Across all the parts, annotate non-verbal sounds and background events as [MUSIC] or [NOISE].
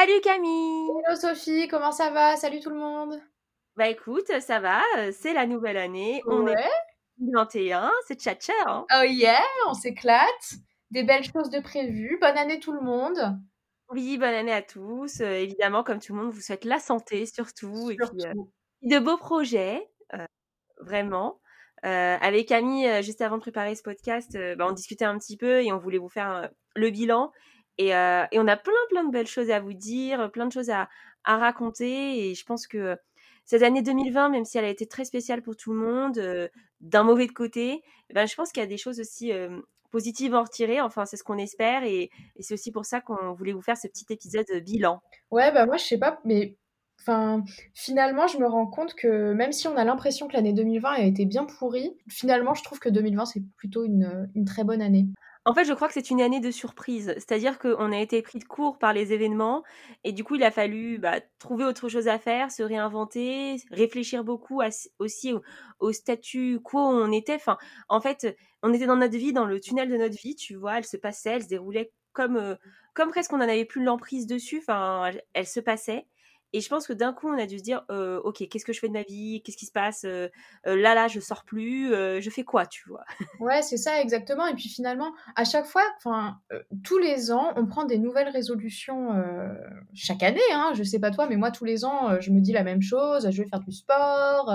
Salut Camille Hello Sophie, comment ça va? Salut tout le monde Bah écoute, ça va, euh, c'est la nouvelle année, on Ouais. est 21, c'est tchatcha hein Oh yeah, on s'éclate Des belles choses de prévues. Bonne année tout le monde Oui, bonne année à tous. Euh, évidemment, comme tout le monde, vous souhaite la santé surtout, et puis euh, de beaux projets, euh, vraiment. Euh, avec Camille, euh, juste avant de préparer ce podcast, euh, bah, on discutait un petit peu et on voulait vous faire euh, le bilan. Et, on a plein, plein de belles choses à vous dire, plein de choses à, raconter. Et je pense que cette année 2020, même si elle a été très spéciale pour tout le monde, d'un mauvais côté, eh ben, je pense qu'il y a des choses aussi positives à en retirer. Enfin, c'est ce qu'on espère. Et, c'est aussi pour ça qu'on voulait vous faire ce petit épisode bilan. Ouais, bah moi je sais pas, mais enfin, finalement je me rends compte que même si on a l'impression que l'année 2020 a été bien pourrie, finalement je trouve que 2020 c'est plutôt une très bonne année. En fait, je crois que c'est une année de surprise. C'est-à-dire qu'on a été pris de court par les événements et du coup, il a fallu bah, trouver autre chose à faire, se réinventer, réfléchir beaucoup aussi au, au statu quo on était. Enfin, en fait, on était dans notre vie, dans le tunnel de notre vie, tu vois, elle se passait, elle se déroulait comme, euh, comme presque on n'en avait plus l'emprise dessus. Enfin, elle se passait. Et je pense que d'un coup, on a dû se dire, «Euh, ok, qu'est-ce que je fais de ma vie? Qu'est-ce qui se passe? Euh, euh, là, là, je sors plus. Je fais quoi, tu vois? Ouais, c'est ça exactement. Et puis finalement, à chaque fois, enfin, tous les ans, on prend des nouvelles résolutions chaque année. Hein, je sais pas toi, mais moi, tous les ans, je me dis la même chose. Je vais faire du sport.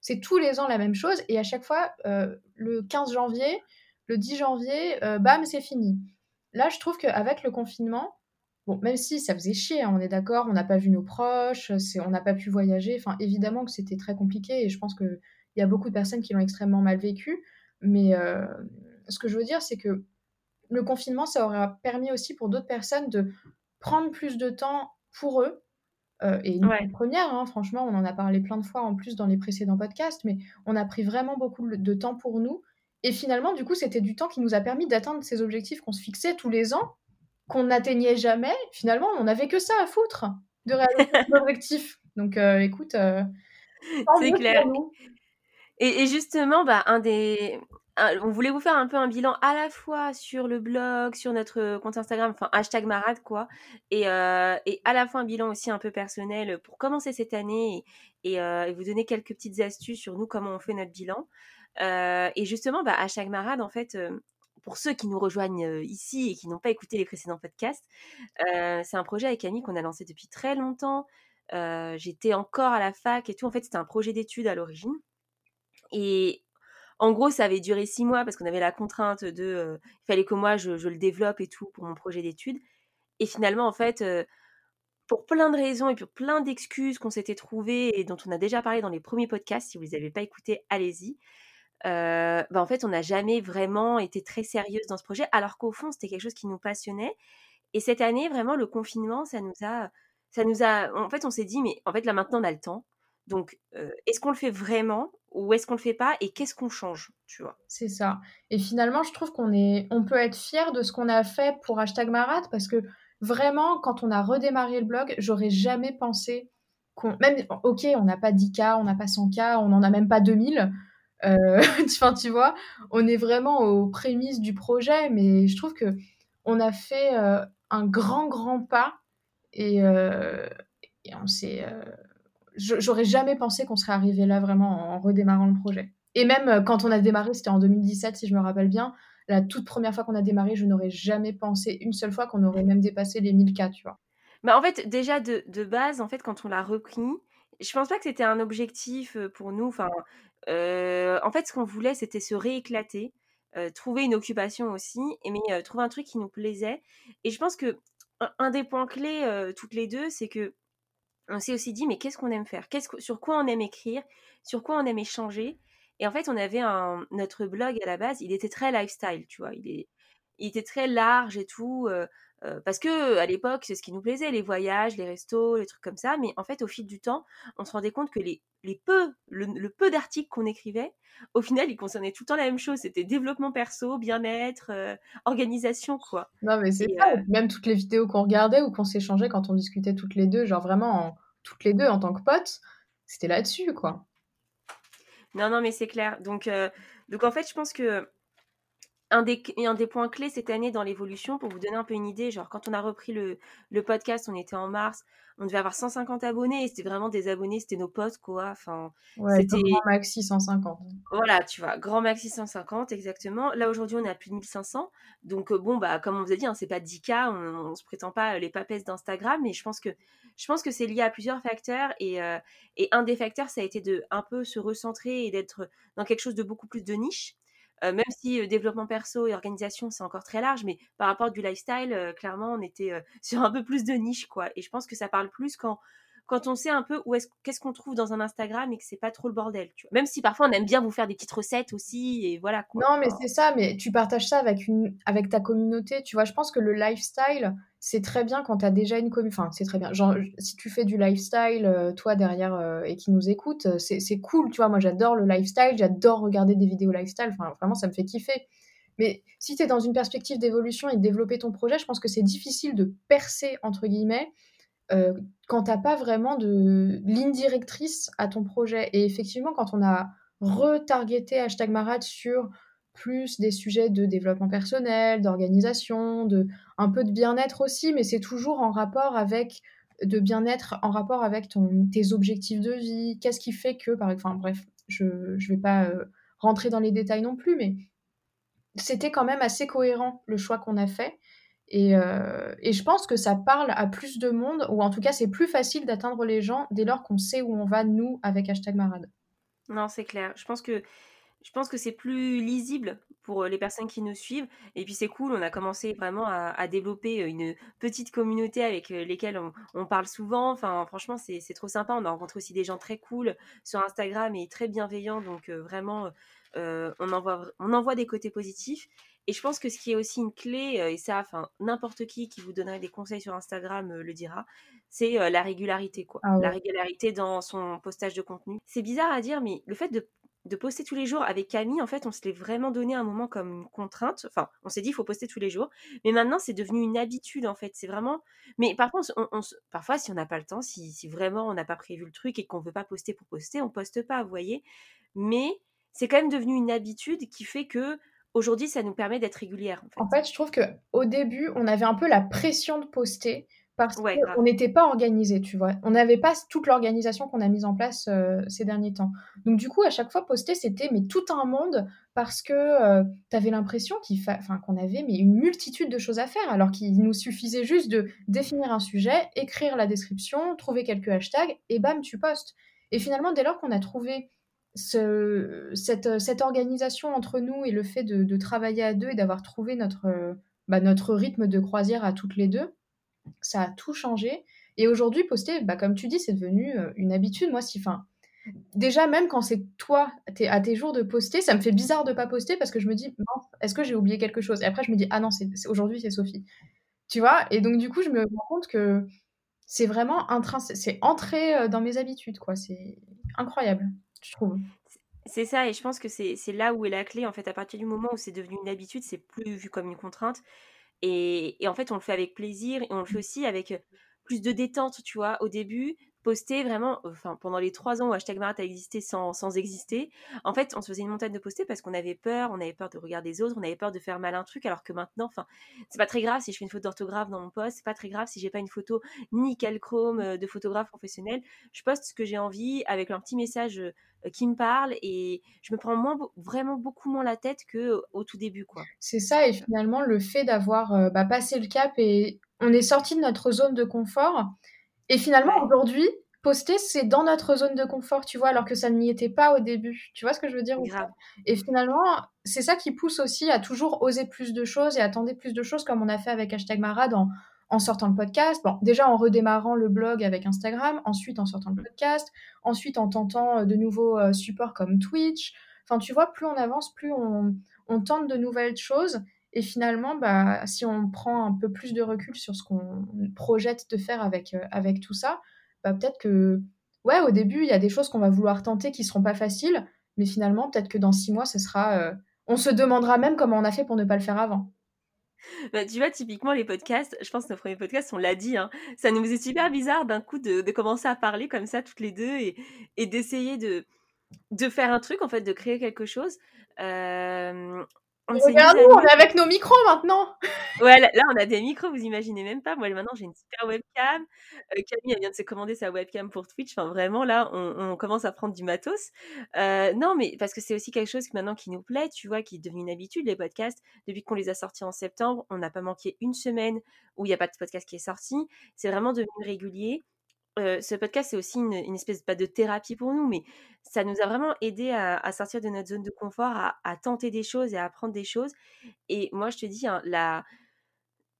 C'est tous les ans la même chose. Et à chaque fois, le 15 janvier, le 10 janvier, bam, c'est fini. Là, je trouve qu'avec le confinement bon, même si ça faisait chier, hein, on est d'accord, on n'a pas vu nos proches, on n'a pas pu voyager. Enfin, évidemment que c'était très compliqué. Et je pense que il y a beaucoup de personnes qui l'ont extrêmement mal vécu. Mais euh, ce que je veux dire, c'est que le confinement, ça aura permis aussi pour d'autres personnes de prendre plus de temps pour eux. Euh, et Ouais. la première, hein, franchement, on en a parlé plein de fois en plus dans les précédents podcasts, mais on a pris vraiment beaucoup de temps pour nous. Et finalement, du coup, c'était du temps qui nous a permis d'atteindre ces objectifs qu'on se fixait tous les ans, qu'on n'atteignait jamais. Finalement, on n'avait que ça à foutre de réaliser [LAUGHS] nos objectifs. Donc, euh, écoute, euh, C'est clair. Et, et justement, bah, un des, un- on voulait vous faire un peu un bilan à la fois sur le blog, sur notre compte Instagram, enfin hashtag marade quoi, et, euh, et à la fois un bilan aussi un peu personnel pour commencer cette année et, vous donner quelques petites astuces sur nous comment on fait notre bilan. Euh, et justement, bah, hashtag marade en fait. euh, pour ceux qui nous rejoignent ici et qui n'ont pas écouté les précédents podcasts, c'est un projet avec Camille qu'on a lancé depuis très longtemps. J'étais encore à la fac et tout. En fait, c'était un projet d'études à l'origine. Et en gros, ça avait duré six mois parce qu'on avait la contrainte de, il fallait que moi je, je le développe et tout pour mon projet d'études. Et finalement, en fait, pour plein de raisons et pour plein d'excuses qu'on s'était trouvées et dont on a déjà parlé dans les premiers podcasts, si vous les avez pas écoutés, allez-y. Bah, en fait, on n'a jamais vraiment été très sérieuse dans ce projet, alors qu'au fond, c'était quelque chose qui nous passionnait. Et cette année, vraiment, le confinement, ça nous a, ça nous a, en fait, on s'est dit, mais en fait, là maintenant, on a le temps. Donc, est-ce qu'on le fait vraiment ou est-ce qu'on le fait pas et qu'est-ce qu'on change, tu vois? C'est ça. Et finalement, je trouve qu'on est, on peut être fier de ce qu'on a fait pour hashtag Marat parce que vraiment, quand on a redémarré le blog, j'aurais jamais pensé qu'on, même, ok, on n'a pas 10K, on n'a pas 100K, on n'en a même pas 2000. Euh, [LAUGHS] enfin, tu vois, on est vraiment aux prémices du projet, mais je trouve que on a fait euh, un grand, grand pas et, euh, on s'est, j'aurais jamais pensé qu'on serait arrivé là vraiment en redémarrant le projet. Et même quand on a démarré, c'était en 2017 si je me rappelle bien, la toute première fois qu'on a démarré, je n'aurais jamais pensé une seule fois qu'on aurait même dépassé les 1000 cas, tu vois. Bah, en fait, déjà de, de base, en fait, quand on l'a repris, je pense pas que c'était un objectif pour nous. Enfin, en fait, ce qu'on voulait, c'était se rééclater, trouver une occupation aussi, mais trouver un truc qui nous plaisait. Et je pense que un, des points clés toutes les deux, c'est que on s'est aussi dit, mais qu'est-ce qu'on aime faire? Sur quoi on aime écrire? Sur quoi on aime échanger? Et en fait, on avait un, notre blog à la base, il était très lifestyle, tu vois? Il était très large et tout. Euh, euh, parce que à l'époque, c'est ce qui nous plaisait, les voyages, les restos, les trucs comme ça. Mais en fait, au fil du temps, on se rendait compte que les, les peu, le, peu d'articles qu'on écrivait, au final, ils concernaient tout le temps la même chose. C'était développement perso, bien-être, euh, organisation, quoi. Non, mais c'est ça. Même toutes les vidéos qu'on regardait ou qu'on s'échangeait quand on discutait toutes les deux, genre vraiment toutes les deux en tant que potes, c'était là-dessus, quoi. Non, non, mais c'est clair. Donc, donc en fait, je pense que un des, un des points clés cette année dans l'évolution, pour vous donner un peu une idée, genre quand on a repris le, le podcast, on était en mars, on devait avoir 150 abonnés, c'était vraiment des abonnés, c'était nos potes, quoi. Enfin, c'était grand maxi 150. Voilà, tu vois, grand maxi 150, exactement. Là, aujourd'hui, on est à plus de 1500. Donc, euh, bon, bah, comme on vous a dit, hein, c'est pas 10K, on, ne se prétend pas les papesses d'Instagram, mais je pense que je pense que c'est lié à plusieurs facteurs et, euh, et un des facteurs, ça a été de un peu se recentrer et d'être dans quelque chose de beaucoup plus de niche. Euh, même si développement perso et organisation, c'est encore très large, mais par rapport du lifestyle, clairement, on était [LAUGHS] sur un peu plus de niche, quoi. Et je pense que ça parle plus quand, quand on sait un peu où est-ce qu'est-ce qu'on trouve dans un Instagram et que c'est pas trop le bordel, tu vois. Même si parfois on aime bien vous faire des petites recettes aussi et voilà. Non, mais c'est ça, mais tu partages ça avec une avec ta communauté, tu vois. Je pense que le lifestyle, c'est très bien quand tu as déjà une communauté. Enfin, c'est très bien. Genre, si tu fais du lifestyle, euh, toi derrière, euh, et qui nous écoute, euh, c'est cool, tu vois. Moi, j'adore le lifestyle, j'adore regarder des vidéos lifestyle. Enfin, vraiment, ça me fait kiffer. Mais si tu es dans une perspective d'évolution et de développer ton projet, je pense que c'est difficile de percer, entre guillemets, euh, quand t'as pas vraiment de ligne directrice à ton projet. Et effectivement, quand on a retargeté hashtag Marat sur plus des sujets de développement personnel, d'organisation, de un peu de bien-être aussi, mais c'est toujours en rapport avec de bien-être en rapport avec tes objectifs de vie, qu'est-ce qui fait que, par enfin bref, je ne vais pas euh, rentrer dans les détails non plus, mais c'était quand même assez cohérent le choix qu'on a fait. Euh, et, je pense que ça parle à plus de monde, ou en tout cas c'est plus facile d'atteindre les gens dès lors qu'on sait où on va, nous, avec hashtag Marade. Non, c'est clair. Je pense que je pense que c'est plus lisible pour les personnes qui nous suivent. Et puis c'est cool, on a commencé vraiment à, développer une petite communauté avec lesquelles on, parle souvent. Enfin, franchement, c'est trop sympa. On a rencontré aussi des gens très cool sur Instagram et très bienveillants. Donc vraiment, euh, on, envoie, on envoie des côtés positifs. Et je pense que ce qui est aussi une clé, euh, et ça, enfin, n'importe qui qui vous donnerait des conseils sur Instagram euh, le dira, c'est euh, la régularité, quoi. Ah la régularité dans son postage de contenu. C'est bizarre à dire, mais le fait de, de, poster tous les jours avec Camille, en fait, on se l'est vraiment donné un moment comme une contrainte. Enfin, on s'est dit, il faut poster tous les jours. Mais maintenant, c'est devenu une habitude, en fait. C'est vraiment. Mais par contre, on, parfois, si on n'a pas le temps, si, si vraiment on n'a pas prévu le truc et qu'on veut pas poster pour poster, on poste pas, vous voyez. Mais c'est quand même devenu une habitude qui fait que aujourd'hui, ça nous permet d'être régulière. En fait. je trouve que au début, on avait un peu la pression de poster parce qu'on n'était pas organisé, tu vois. On n'avait pas toute l'organisation qu'on a mise en place euh, ces derniers temps. Donc du coup, à chaque fois, poster, c'était mais tout un monde parce que euh, tu avais l'impression qu'il enfin, qu'on avait mais une multitude de choses à faire alors qu'il nous suffisait juste de définir un sujet, écrire la description, trouver quelques hashtags et bam, tu postes. Et finalement, dès lors qu'on a trouvé ce, cette, organisation entre nous et le fait de, travailler à deux et d'avoir trouvé notre, bah, notre rythme de croisière à toutes les deux, ça a tout changé. Et aujourd'hui, poster, bah, comme tu dis, c'est devenu euh, une habitude. Moi, si, fin, déjà, même quand c'est toi, à tes jours de poster, ça me fait bizarre de pas poster parce que je me dis, est-ce que j'ai oublié quelque chose? Et après, je me dis, ah non, aujourd'hui, c'est Sophie. Tu vois? Et donc, du coup, je me rends compte que c'est vraiment intrinsèque, c'est entré euh, dans mes habitudes, quoi. C'est incroyable je trouve. C'est ça, et je pense que c'est là où est la clé. En fait, à partir du moment où c'est devenu une habitude, c'est plus vu comme une contrainte. Et, et, en fait, on le fait avec plaisir et on le fait aussi avec plus de détente, tu vois. Au début, poster vraiment, pendant les trois ans où hashtag Marat a existé sans, sans, exister, en fait, on se faisait une montagne de poster parce qu'on avait peur, on avait peur de regarder les autres, on avait peur de faire mal un truc, alors que maintenant, enfin, c'est pas très grave si je fais une faute d'orthographe dans mon post, c'est pas très grave si j'ai pas une photo nickel chrome euh, de photographe professionnel. Je poste ce que j'ai envie avec un petit message euh, qui me parle et je me prends vraiment beaucoup moins la tête que euh, au tout début, quoi. C'est ça, et finalement, le fait d'avoir bah, passé le cap et on est sorti de notre zone de confort, et finalement, aujourd'hui, poster, c'est dans notre zone de confort, tu vois, alors que ça n'y était pas au début. Tu vois ce que je veux dire Et finalement, c'est ça qui pousse aussi à toujours oser plus de choses et attendre plus de choses, comme on a fait avec hashtag Marad en, en sortant le podcast. Bon, déjà en redémarrant le blog avec Instagram, ensuite en sortant le podcast, ensuite en tentant euh, de nouveaux euh, supports comme Twitch. Enfin, tu vois, plus on avance, plus on, on tente de nouvelles choses. Et finalement, bah, si on prend un peu plus de recul sur ce qu'on projette de faire avec, avec tout ça, bah, peut-être que, ouais, au début, il y a des choses qu'on va vouloir tenter qui seront pas faciles, mais finalement, peut-être que dans six mois, ce sera, on se demandera même comment on a fait pour ne pas le faire avant. Bah, tu vois, typiquement, les podcasts, je pense que nos premiers podcasts, on l'a dit, hein, ça nous faisait super bizarre d'un coup de, commencer à parler comme ça toutes les deux et, et d'essayer de, de faire un truc, en fait, de créer quelque chose. Euh, on Regarde, nous, on est avec nos micros maintenant. ouais, là, on a des micros, vous imaginez même pas. Moi, maintenant, j'ai une super webcam. Euh, Camille, elle vient de se commander sa webcam pour Twitch. Enfin, vraiment, là, on, commence à prendre du matos. Euh, non, mais parce que c'est aussi quelque chose maintenant qui nous plaît, tu vois, qui est devenu une habitude, les podcasts. Depuis qu'on les a sortis en septembre, on n'a pas manqué une semaine où il n'y a pas de podcast qui est sorti. C'est vraiment devenu régulier ce podcast, c'est aussi une, espèce pas de thérapie pour nous, mais ça nous a vraiment aidé à, sortir de notre zone de confort, à, tenter des choses et à apprendre des choses. Et moi, je te dis, hein, la,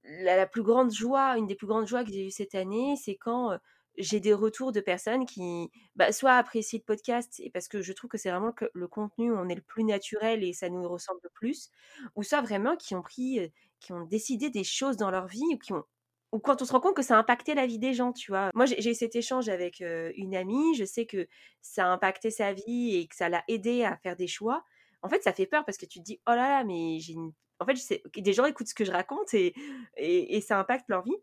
la, plus grande joie, une des plus grandes joies que j'ai eues cette année, c'est quand j'ai des retours de personnes qui bah, soit apprécient le podcast, et parce que je trouve que c'est vraiment le, contenu, on est le plus naturel et ça nous ressemble le plus, ou soit vraiment qui ont pris, qui ont décidé des choses dans leur vie, ou qui ont ou quand on se rend compte que ça a impacté la vie des gens, tu vois? Moi, j'ai eu cet échange avec une amie, je sais que ça a impacté sa vie et que ça l'a aidé à faire des choix. En fait, ça fait peur parce que tu te dis, oh là là, mais j'ai En fait, sais, des gens écoutent ce que je raconte et, et, ça impacte leur vie.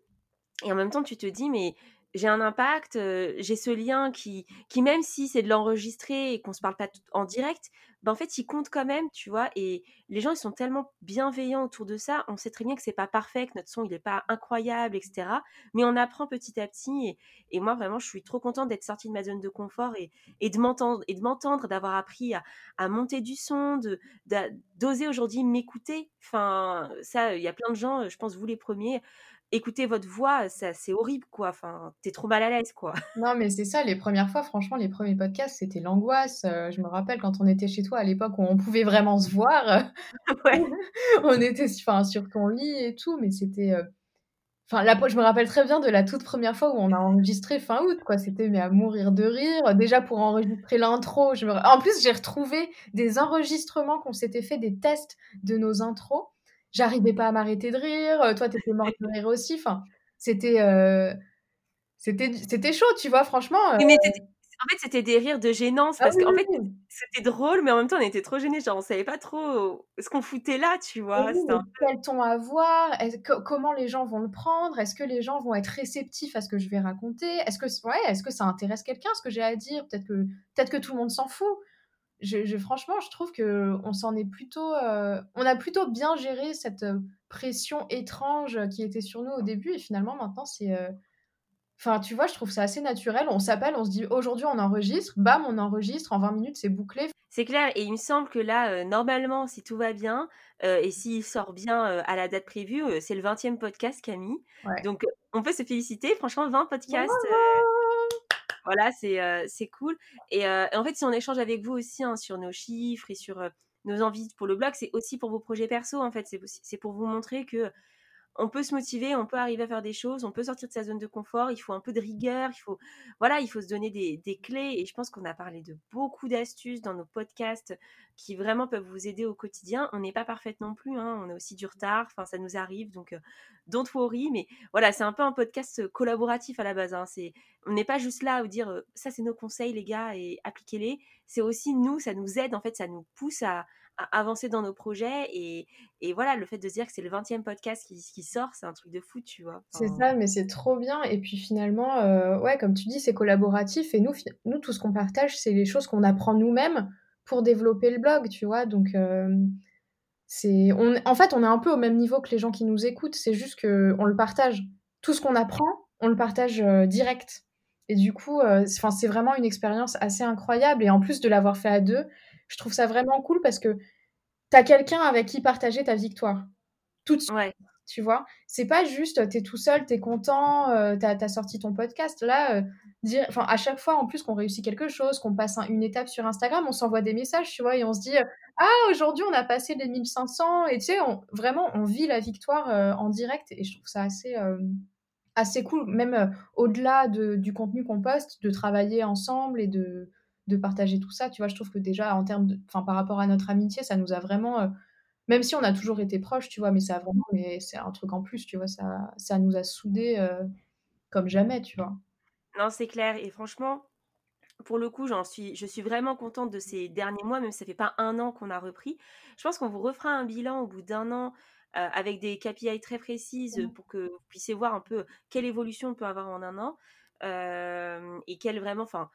Et en même temps, tu te dis, mais j'ai un impact, j'ai ce lien qui, qui même si c'est de l'enregistrer et qu'on se parle pas en direct, ben en fait, il compte quand même, tu vois. Et les gens, ils sont tellement bienveillants autour de ça. On sait très bien que c'est pas parfait, que notre son, il est pas incroyable, etc. Mais on apprend petit à petit. Et, moi, vraiment, je suis trop contente d'être sortie de ma zone de confort et, et de m'entendre, et de m'entendre, d'avoir appris à, à, monter du son, de, d'oser aujourd'hui m'écouter. Enfin, ça, il y a plein de gens, je pense, vous les premiers, écouter votre voix, c'est horrible, quoi. Enfin, t'es trop mal à l'aise, quoi. [LAUGHS] Non, mais c'est ça, les premières fois, franchement, les premiers podcasts, c'était l'angoisse. Euh, je me rappelle quand on était chez toi à l'époque où on pouvait vraiment se voir. [LAUGHS] ouais. [LAUGHS] on était enfin, sur ton lit et tout, mais c'était. Euh, enfin, la... je me rappelle très bien de la toute première fois où on a enregistré fin août, quoi. C'était mais à mourir de rire. Déjà pour enregistrer l'intro, je me... en plus j'ai retrouvé des enregistrements qu'on s'était fait, des tests de nos intros j'arrivais pas à m'arrêter de rire, euh, toi t'étais morte de rire aussi, enfin, c'était, euh, c'était, c'était chaud, tu vois, franchement. Euh mais en fait, c'était des rires de gênance ah parce qu'en fait, c'était drôle, mais en même temps, on était trop gênés. Genre, on savait pas trop ce qu'on foutait là, tu vois. Quel ton avoir Comment les gens vont le prendre Est-ce que les gens vont être réceptifs à ce que je vais raconter Est-ce que, ouais, est-ce que ça intéresse quelqu'un ce que j'ai à dire Peut-être que, peut-être que tout le monde s'en fout je, franchement, je trouve que on s'en est plutôt, euh, on a plutôt bien géré cette euh, pression étrange qui était sur nous au début et finalement maintenant c'est, euh, enfin tu vois, je trouve ça assez naturel. On s'appelle, on se dit aujourd'hui on enregistre, bam on enregistre, en 20 minutes c'est bouclé. C'est clair et il me semble que là normalement si tout va bien et s'il sort bien à la date prévue, c'est le 20e podcast Camille. Donc on peut se féliciter, franchement 20 podcasts. Voilà, c'est cool. Et, en fait, si on échange avec vous aussi hein, sur nos chiffres et sur nos envies pour le blog, c'est aussi pour vos projets perso, en fait. C'est pour vous montrer que on peut se motiver, on peut arriver à faire des choses, on peut sortir de sa zone de confort, il faut un peu de rigueur, il faut, voilà, il faut se donner des, clés. Et je pense qu'on a parlé de beaucoup d'astuces dans nos podcasts qui vraiment peuvent vous aider au quotidien. On n'est pas parfaite non plus, hein, on a aussi du retard, enfin, ça nous arrive, donc euh, don't worry. Mais voilà, c'est un peu un podcast collaboratif à la base. Hein. c'est, on n'est pas juste là à vous dire euh, ça, c'est nos conseils, les gars, et appliquez-les. C'est aussi nous, ça nous aide, en fait, ça nous pousse à, avancer dans nos projets. Et, et, voilà, le fait de se dire que c'est le 20e podcast qui, qui sort, c'est un truc de fou, tu vois. C'est ça, mais c'est trop bien. Et puis finalement, euh, ouais, comme tu dis, c'est collaboratif. Et nous, nous tout ce qu'on partage, c'est les choses qu'on apprend nous-mêmes pour développer le blog, tu vois. Donc, euh, c'est, on, en fait, on est un peu au même niveau que les gens qui nous écoutent. C'est juste qu'on le partage. Tout ce qu'on apprend, on le partage euh, direct. Et du coup, c'est vraiment une expérience assez incroyable. Et en plus de l'avoir fait à deux, je trouve ça vraiment cool parce que tu as quelqu'un avec qui partager ta victoire. Tout de suite. Tu vois C'est pas juste, tu es tout seul, tu es content, euh, tu as, sorti ton podcast. Là, euh, dire, à chaque fois, en plus, qu'on réussit quelque chose, qu'on passe une étape sur Instagram, on s'envoie des messages, tu vois, et on se dit Ah, aujourd'hui, on a passé les 1500. Et tu sais, vraiment, on vit la victoire euh, en direct. Et je trouve ça assez assez cool, même au-delà du contenu qu'on poste, de travailler ensemble et de, de partager tout ça. Tu vois, je trouve que déjà, en termes de, enfin, par rapport à notre amitié, ça nous a vraiment Même si on a toujours été proches, tu vois, mais ça vraiment, mais c'est un truc en plus, tu vois, ça, ça nous a soudés euh, comme jamais, tu vois. Non, c'est clair. Et franchement, pour le coup, j'en suis, je suis vraiment contente de ces derniers mois, même si ça fait pas un an qu'on a repris. Je pense qu'on vous refera un bilan au bout d'un an euh, avec des KPI très précises Mmh. pour que vous puissiez voir un peu quelle évolution on peut avoir en un an euh, et quelle vraiment, enfin,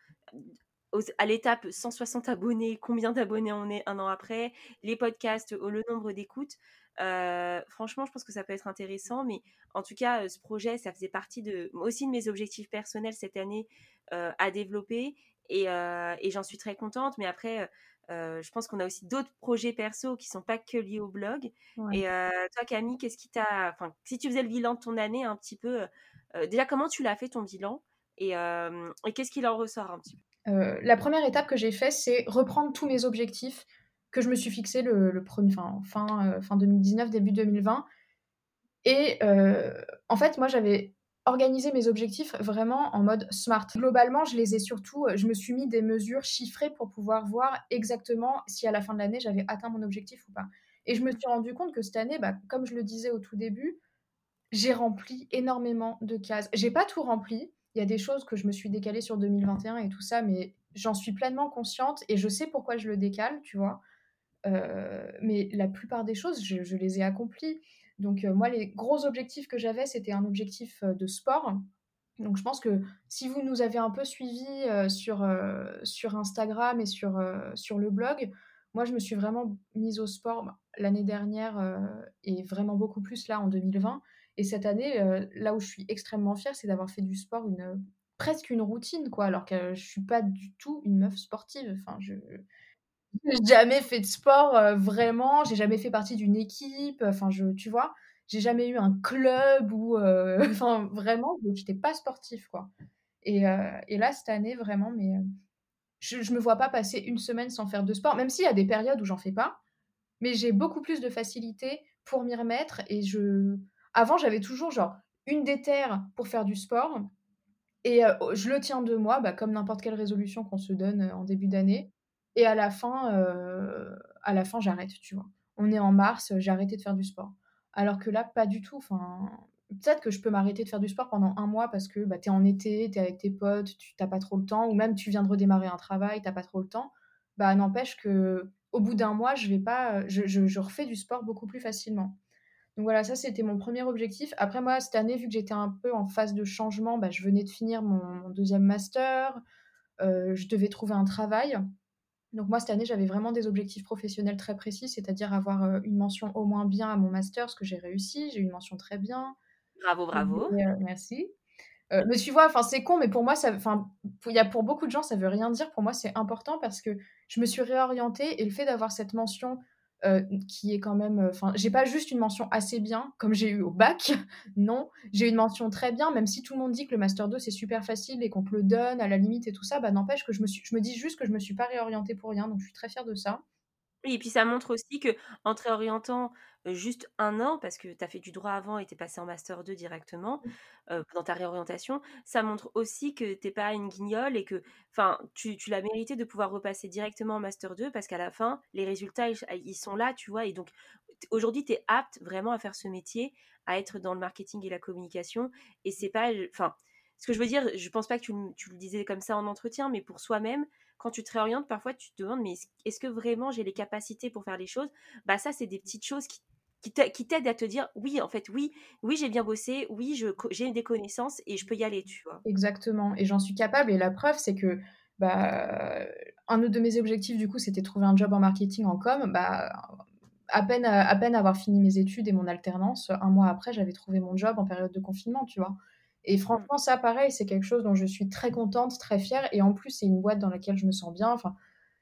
à l'étape 160 abonnés, combien d'abonnés on est un an après, les podcasts, le nombre d'écoutes. Euh, franchement, je pense que ça peut être intéressant, mais en tout cas, ce projet, ça faisait partie de, aussi de mes objectifs personnels cette année à développer et, et j'en suis très contente. Mais après, je pense qu'on a aussi d'autres projets perso qui sont pas que liés au blog. Ouais. Et toi, Camille, qu'est-ce qui t'a, enfin, si tu faisais le bilan de ton année un petit peu, déjà comment tu l'as fait ton bilan et, et qu'est-ce qu'il en ressort un petit peu? La première étape que j'ai fait, c'est reprendre tous mes objectifs que je me suis fixé le, premier, fin, fin, fin 2019, début 2020. Et en fait, moi, j'avais organiser mes objectifs vraiment en mode smart. Globalement, je les ai surtout, je me suis mis des mesures chiffrées pour pouvoir voir exactement si à la fin de l'année j'avais atteint mon objectif ou pas. Et je me suis rendu compte que cette année, bah, comme je le disais au tout début, j'ai rempli énormément de cases. J'ai pas tout rempli. Il y a des choses que je me suis décalée sur 2021 et tout ça, mais j'en suis pleinement consciente et je sais pourquoi je le décale, tu vois. Euh, mais la plupart des choses, je, les ai accomplies. Donc euh, moi, les gros objectifs que j'avais, c'était un objectif euh, de sport. Donc je pense que si vous nous avez un peu suivis sur, sur Instagram et sur, sur le blog, moi je me suis vraiment mise au sport bah, l'année dernière et vraiment beaucoup plus là en 2020. Et cette année, là où je suis extrêmement fière, c'est d'avoir fait du sport une, presque une routine, quoi, alors que je suis pas du tout une meuf sportive. Enfin, je, j'ai jamais fait de sport euh, vraiment, j'ai jamais fait partie d'une équipe, enfin je tu vois? J'ai jamais eu un club ou euh, [LAUGHS] enfin vraiment, j'étais pas sportif quoi. Et, euh, et, là cette année vraiment, mais je, je me vois pas passer une semaine sans faire de sport, même s'il y a des périodes où j'en fais pas, mais j'ai beaucoup plus de facilité pour m'y remettre et je avant j'avais toujours genre une déterre pour faire du sport et je le tiens de moi, bah, comme n'importe quelle résolution qu'on se donne en début d'année. Et à la fin, à la fin, j'arrête, tu vois. On est en mars, j'ai arrêté de faire du sport. Alors que là, pas du tout. Enfin, peut-être que je peux m'arrêter de faire du sport pendant un mois parce que bah, tu es en été, tu es avec tes potes, tu n'as pas trop le temps, ou même tu viens de redémarrer un travail, tu pas trop le temps. Bah, n'empêche que au bout d'un mois, je vais pas, je, je, refais du sport beaucoup plus facilement. Donc voilà, ça c'était mon premier objectif. Après moi, cette année, vu que j'étais un peu en phase de changement, bah, je venais de finir mon, deuxième master, euh, je devais trouver un travail. Donc moi, cette année, j'avais vraiment des objectifs professionnels très précis, c'est-à-dire avoir euh, une mention au moins bien à mon master, ce que j'ai réussi. J'ai eu une mention très bien. Bravo, bravo. Euh, merci. Euh, mais tu vois, enfin c'est con, mais pour moi, ça, enfin, y a pour beaucoup de gens, ça veut rien dire. Pour moi, c'est important parce que je me suis réorientée et le fait d'avoir cette mention euh, qui est quand même. Euh, enfin, j'ai pas juste une mention assez bien, comme j'ai eu au bac. [LAUGHS] non, j'ai une mention très bien, même si tout le monde dit que le Master 2 c'est super facile et qu'on te le donne à la limite et tout ça, bah n'empêche que je me, suis, je me dis juste que je me suis pas réorientée pour rien, donc je suis très fière de ça. Oui, et puis ça montre aussi que en te réorientant juste un an, parce que tu as fait du droit avant et tu es passé en Master 2 directement, mmh. dans ta réorientation, ça montre aussi que tu pas une guignole et que tu, tu l'as mérité de pouvoir repasser directement en Master 2 parce qu'à la fin, les résultats, ils, sont là, tu vois. Et donc, aujourd'hui, tu es apte vraiment à faire ce métier, à être dans le marketing et la communication. Et c'est pas. Enfin, ce que je veux dire, je pense pas que tu, tu le disais comme ça en entretien, mais pour soi-même, quand tu te réorientes, parfois tu te demandes, mais est-ce que vraiment j'ai les capacités pour faire les choses? Bah ça, c'est des petites choses qui qui t'aident à te dire oui en fait oui oui j'ai bien bossé oui j'ai des connaissances et je peux y aller tu vois. Exactement et j'en suis capable et la preuve c'est que bah un autre de mes objectifs du coup c'était trouver un job en marketing en com. Bah à peine à peine avoir fini mes études et mon alternance un mois après j'avais trouvé mon job en période de confinement tu vois et mmh. franchement, ça, pareil, c'est quelque chose dont je suis très contente, très fière. Et en plus, c'est une boîte dans laquelle je me sens bien. Enfin,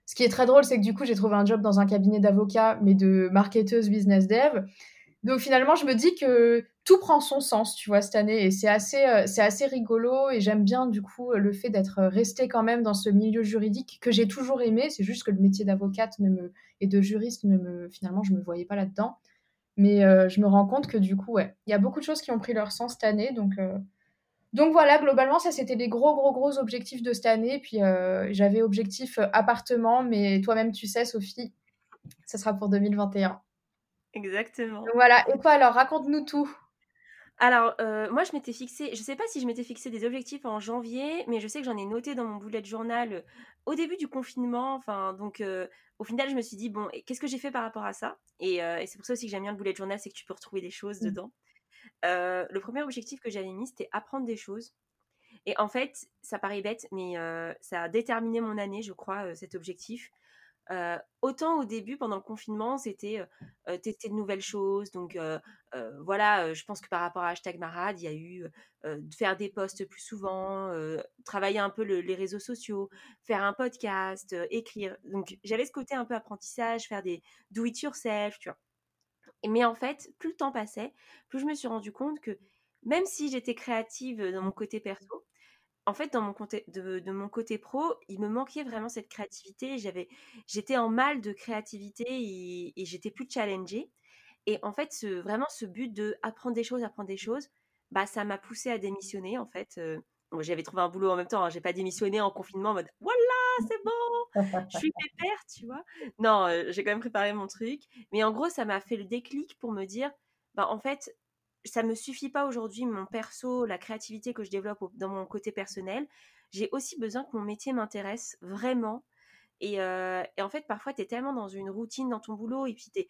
ce qui est très drôle, c'est que du coup, j'ai trouvé un job dans un cabinet d'avocat, mais de marketeuse business dev. Donc finalement, je me dis que tout prend son sens, tu vois, cette année. Et c'est assez, euh, c'est assez rigolo. Et j'aime bien, du coup, le fait d'être restée quand même dans ce milieu juridique que j'ai toujours aimé. C'est juste que le métier d'avocate ne me, et de juriste, ne me, finalement, je ne me voyais pas là-dedans. Mais euh, je me rends compte que du coup, ouais, il y a beaucoup de choses qui ont pris leur sens cette année. Donc, euh, donc voilà, globalement, ça c'était les gros, gros, gros objectifs de cette année. Puis euh, j'avais objectif euh, appartement, mais toi-même tu sais, Sophie, ça sera pour 2021. Exactement. Voilà. Et toi, alors, raconte-nous tout. Alors, euh, moi, je m'étais fixé, je sais pas si je m'étais fixé des objectifs en janvier, mais je sais que j'en ai noté dans mon bullet journal euh, au début du confinement. Enfin, donc, euh, au final, je me suis dit, bon, qu'est-ce que j'ai fait par rapport à ça? Et, c'est pour ça aussi que j'aime bien le bullet journal, c'est que tu peux retrouver des choses mmh. dedans. Le premier objectif que j'avais mis, c'était apprendre des choses. Et en fait, ça paraît bête, mais ça a déterminé mon année, je crois, cet objectif. Euh, autant au début, pendant le confinement, c'était euh, euh, tester de nouvelles choses. Donc voilà, je pense que par rapport à Hashtag Marade, il y a eu faire des posts plus souvent, travailler un peu les réseaux sociaux, faire un podcast, écrire. Donc j'avais ce côté un peu apprentissage, faire des do it yourself, tu vois. Mais en fait, plus le temps passait, plus je me suis rendu compte que même si j'étais créative dans mon côté perso, en fait, dans mon côté, de, mon côté pro, il me manquait vraiment cette créativité. J'avais, j'étais en mal de créativité et, j'étais plus challengée. Et en fait, ce, vraiment, ce but de apprendre des choses, apprendre des choses, bah, ça m'a poussé à démissionner. En fait, euh, j'avais trouvé un boulot en même temps. Hein. j'ai pas démissionné en confinement en mode voilà, c'est bon, je suis pépère, tu vois. Non, euh, j'ai quand même préparé mon truc. Mais en gros, ça m'a fait le déclic pour me dire, bah, en fait, ça me suffit pas aujourd'hui, mon perso, la créativité que je développe dans mon côté personnel. J'ai aussi besoin que mon métier m'intéresse vraiment. Et, euh, en fait, parfois, tu es tellement dans une routine dans ton boulot et puis tu es,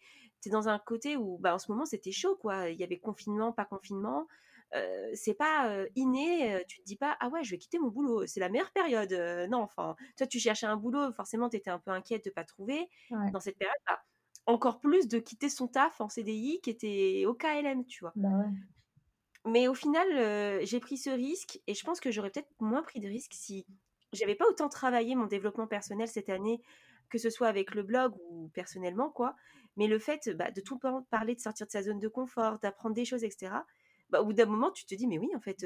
dans un côté où, bah, en ce moment, c'était chaud, quoi. Il y avait confinement, pas confinement. Euh, c'est pas euh, inné, tu te dis pas, ah ouais, je vais quitter mon boulot, c'est la meilleure période. non, enfin, toi, tu cherchais un boulot, forcément, tu étais un peu inquiète de pas trouver. Dans cette période, bah, encore plus de quitter son taf en CDI qui était au KLM, tu vois. Bah Mais au final, j'ai pris ce risque et je pense que j'aurais peut-être moins pris de risque si j'avais pas autant travaillé mon développement personnel cette année, que ce soit avec le blog ou personnellement, quoi. Mais le fait bah, de tout parler, de sortir de sa zone de confort, d'apprendre des choses, etc. Bah, au bout d'un moment, tu te dis, mais oui, en fait,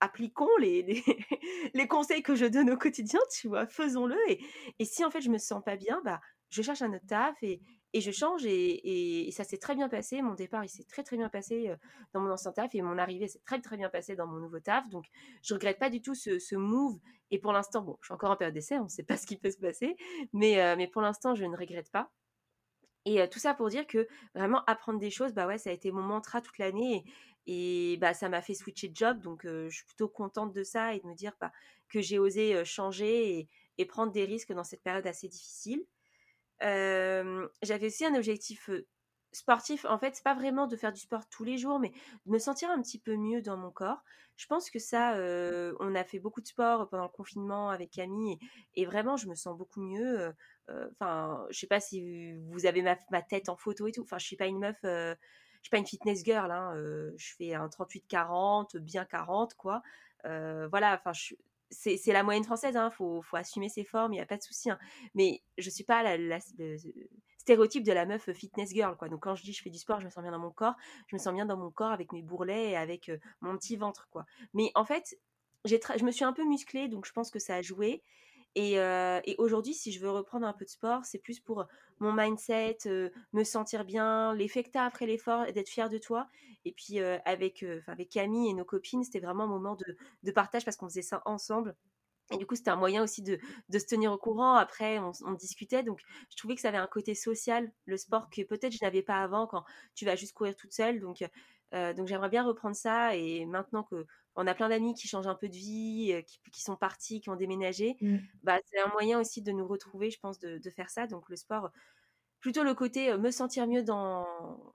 appliquons les, [LAUGHS] les, conseils que je donne au quotidien, tu vois, faisons-le. Et, et si en fait je me sens pas bien, bah, je cherche un autre taf et, et je change et, ça s'est très bien passé. Mon départ, il s'est très très bien passé dans mon ancien taf et mon arrivée s'est très très bien passée dans mon nouveau taf. Donc, je regrette pas du tout ce, move. Et pour l'instant, bon, je suis encore en période d'essai, on ne sait pas [LAUGHS] ce qui peut se passer, mais, mais pour l'instant, je ne regrette pas. Et tout ça pour dire que vraiment apprendre des choses, bah ouais, ça a été mon mantra toute l'année et, bah ça m'a fait switcher de job. Donc, je suis plutôt contente de ça et de me dire bah, que j'ai osé changer et prendre des risques dans cette période assez difficile j'avais aussi un objectif sportif. En fait, c'est pas vraiment de faire du sport tous les jours, mais de me sentir un petit peu mieux dans mon corps. Je pense que ça, on a fait beaucoup de sport pendant le confinement avec Camille, et, vraiment, je me sens beaucoup mieux. Enfin, je sais pas si vous avez ma, tête en photo et tout. Enfin, je suis pas une meuf. Je suis pas une fitness girl, hein, je fais un 38-40, bien 40, quoi. voilà, enfin, c'est la moyenne française, il hein, faut, assumer ses formes, il n'y a pas de souci. Hein. Mais je suis pas le stéréotype de la meuf fitness girl. Quoi. Donc quand je dis je fais du sport, je me sens bien dans mon corps, je me sens bien dans mon corps avec mes bourrelets et avec mon petit ventre. Quoi. Mais en fait, je me suis un peu musclée, donc je pense que ça a joué. Euh, et, aujourd'hui, si je veux reprendre un peu de sport, c'est plus pour mon mindset, euh, me sentir bien, l'effet que tu as après l'effort d'être fier de toi. Et puis euh, avec, avec Camille et nos copines, c'était vraiment un moment de, partage parce qu'on faisait ça ensemble. Et du coup, c'était un moyen aussi de, se tenir au courant. Après, on, on, discutait. Donc, je trouvais que ça avait un côté social, le sport, que peut-être je n'avais pas avant quand tu vas juste courir toute seule. Donc, donc j'aimerais bien reprendre ça. Et maintenant que on a plein d'amis qui changent un peu de vie, euh, qui, sont partis, qui ont déménagé. Mmh. Bah, c'est un moyen aussi de nous retrouver, je pense, de, faire ça. Donc le sport, plutôt le côté euh, me sentir mieux dans,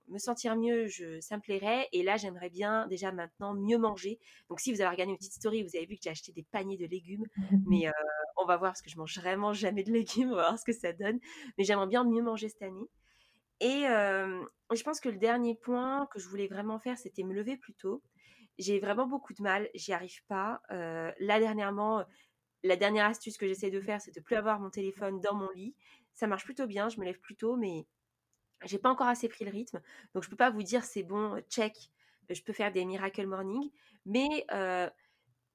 me sentir mieux, je, ça me plairait. Et là, j'aimerais bien déjà maintenant mieux manger. Donc si vous avez regardé une petite story, vous avez vu que j'ai acheté des paniers de légumes. [LAUGHS] Mais euh, on va voir parce que je mange vraiment jamais de légumes. On va voir ce que ça donne. Mais j'aimerais bien mieux manger cette année. Et je pense que le dernier point que je voulais vraiment faire, c'était me lever plus tôt. J'ai vraiment beaucoup de mal, j'y arrive pas. Là, dernièrement, la dernière astuce que j'essaie de faire, c'est de plus avoir mon téléphone dans mon lit. Ça marche plutôt bien, je me lève plus tôt, mais j'ai pas encore assez pris le rythme. Donc, je peux pas vous dire c'est bon, check, je peux faire des miracle morning. Mais,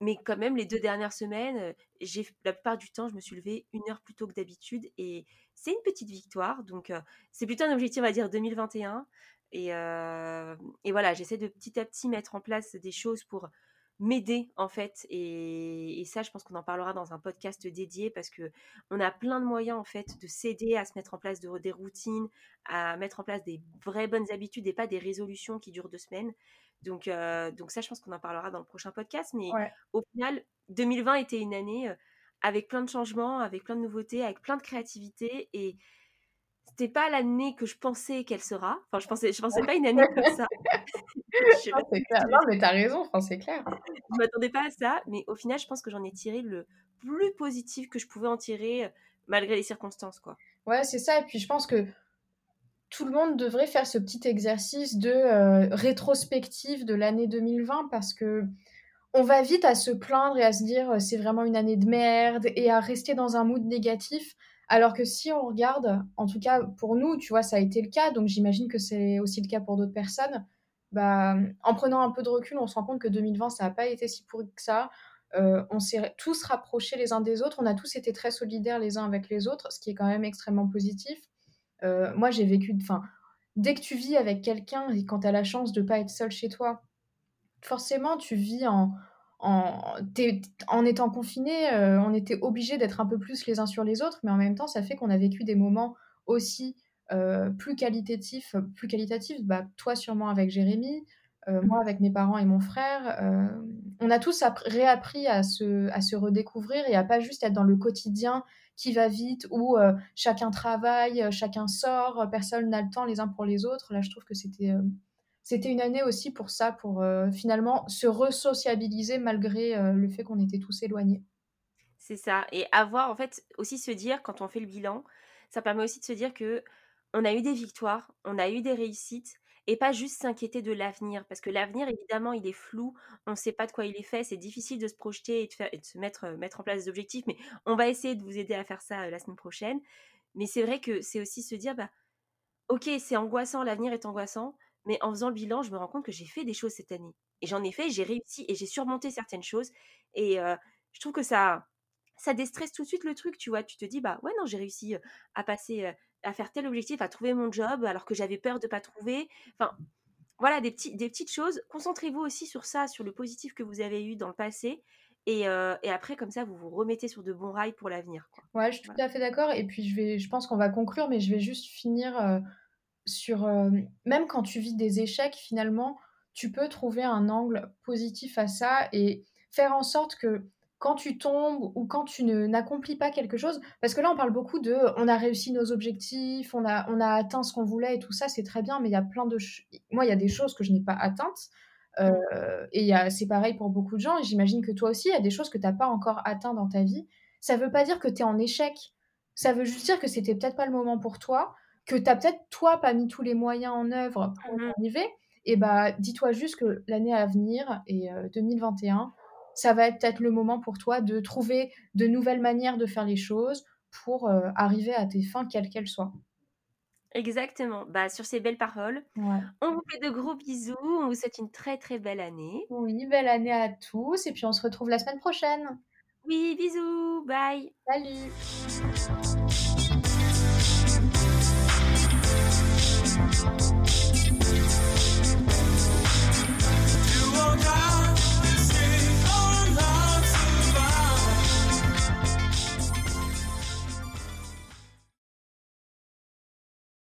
mais quand même, les deux dernières semaines, j'ai la plupart du temps, je me suis levée une heure plus tôt que d'habitude et c'est une petite victoire. Donc, c'est plutôt un objectif, on va dire, 2021. Et, et voilà, j'essaie de petit à petit mettre en place des choses pour m'aider en fait. Et, ça je pense qu'on en parlera dans un podcast dédié parce que on a plein de moyens en fait de s'aider à se mettre en place de, des routines à mettre en place des vraies bonnes habitudes et pas des résolutions qui durent deux semaines. Donc euh, donc ça je pense qu'on en parlera dans le prochain podcast. Mais au final 2020 était une année euh, avec plein de changements avec plein de nouveautés avec plein de créativité. Et c'était pas l'année que je pensais qu'elle sera. Enfin, je pensais, je pensais pas une année comme ça. [LAUGHS] non, c'est clair. Non, mais t'as raison. Enfin, c'est clair. Je m'attendais pas à ça, mais au final, je pense que j'en ai tiré le plus positif que je pouvais en tirer, euh, malgré les circonstances, quoi. Ouais, c'est ça. Et puis, je pense que tout le monde devrait faire ce petit exercice de euh, rétrospective de l'année 2020 parce que on va vite à se plaindre et à se dire euh, c'est vraiment une année de merde et à rester dans un mood négatif alors que si on regarde, en tout cas pour nous, tu vois, ça a été le cas, donc j'imagine que c'est aussi le cas pour d'autres personnes. Bah, en prenant un peu de recul, on se rend compte que 2020, ça n'a pas été si pourri que ça. Euh, on s'est tous rapprochés les uns des autres, on a tous été très solidaires les uns avec les autres, ce qui est quand même extrêmement positif. Euh, moi, j'ai vécu, enfin, dès que tu vis avec quelqu'un et quand tu as la chance de ne pas être seul chez toi, forcément, tu vis en, en, en étant confiné, euh, on était obligés d'être un peu plus les uns sur les autres, mais en même temps, ça fait qu'on a vécu des moments aussi euh, plus qualitatifs, plus qualitatifs. Bah, toi, sûrement avec Jérémy, euh, moi avec mes parents et mon frère. on a tous réappris à se, à se redécouvrir et à pas juste être dans le quotidien qui va vite, où chacun travaille, chacun sort, personne n'a le temps les uns pour les autres. Là, je trouve que c'était c'était une année aussi pour ça, pour euh, finalement se resociabiliser malgré euh, le fait qu'on était tous éloignés. C'est ça. Et avoir, en fait, aussi se dire, quand on fait le bilan, ça permet aussi de se dire que on a eu des victoires, on a eu des réussites, et pas juste s'inquiéter de l'avenir. Parce que l'avenir, évidemment, il est flou, on ne sait pas de quoi il est fait, c'est difficile de se projeter et de, se mettre, euh, mettre en place des objectifs, mais on va essayer de vous aider à faire ça la semaine prochaine. Mais c'est vrai que c'est aussi se dire, bah, ok, c'est angoissant, l'avenir est angoissant, mais en faisant le bilan, je me rends compte que j'ai fait des choses cette année. Et j'en ai fait, j'ai réussi et j'ai surmonté certaines choses. Et je trouve que ça, ça déstresse tout de suite le truc, tu vois? Tu te dis, bah ouais, non, j'ai réussi à passer, à faire tel objectif, à trouver mon job, alors que j'avais peur de ne pas trouver. Enfin, voilà, des, petits, des petites choses. Concentrez-vous aussi sur ça, sur le positif que vous avez eu dans le passé. Et, et, après, comme ça, vous vous remettez sur de bons rails pour l'avenir. Ouais, je suis tout à fait d'accord. Et puis, je, vais, je pense qu'on va conclure, mais je vais juste finir sur euh, même quand tu vis des échecs finalement tu peux trouver un angle positif à ça et faire en sorte que quand tu tombes ou quand tu n'accomplis pas quelque chose parce que là on parle beaucoup de on a réussi nos objectifs on a on a atteint ce qu'on voulait et tout ça c'est très bien mais il y a plein de moi il y a des choses que je n'ai pas atteintes euh, et c'est pareil pour beaucoup de gens et j'imagine que toi aussi il y a des choses que tu n'as pas encore atteint dans ta vie. Ça veut pas dire que tu es en échec. Ça veut juste dire que c'était peut-être pas le moment pour toi que tu as peut-être, toi, pas mis tous les moyens en œuvre pour mmh arriver, et bah, dis-toi juste que l'année à venir, et 2021, euh, ça va être peut-être le moment pour toi de trouver de nouvelles manières de faire les choses pour euh, arriver à tes fins, quelles qu'elles soient. Exactement. Bah, sur ces belles paroles, on vous fait de gros bisous. On vous souhaite une très très belle année. Oui, belle année à tous. Et puis on se retrouve la semaine prochaine. Oui, bisous. Bye. Salut.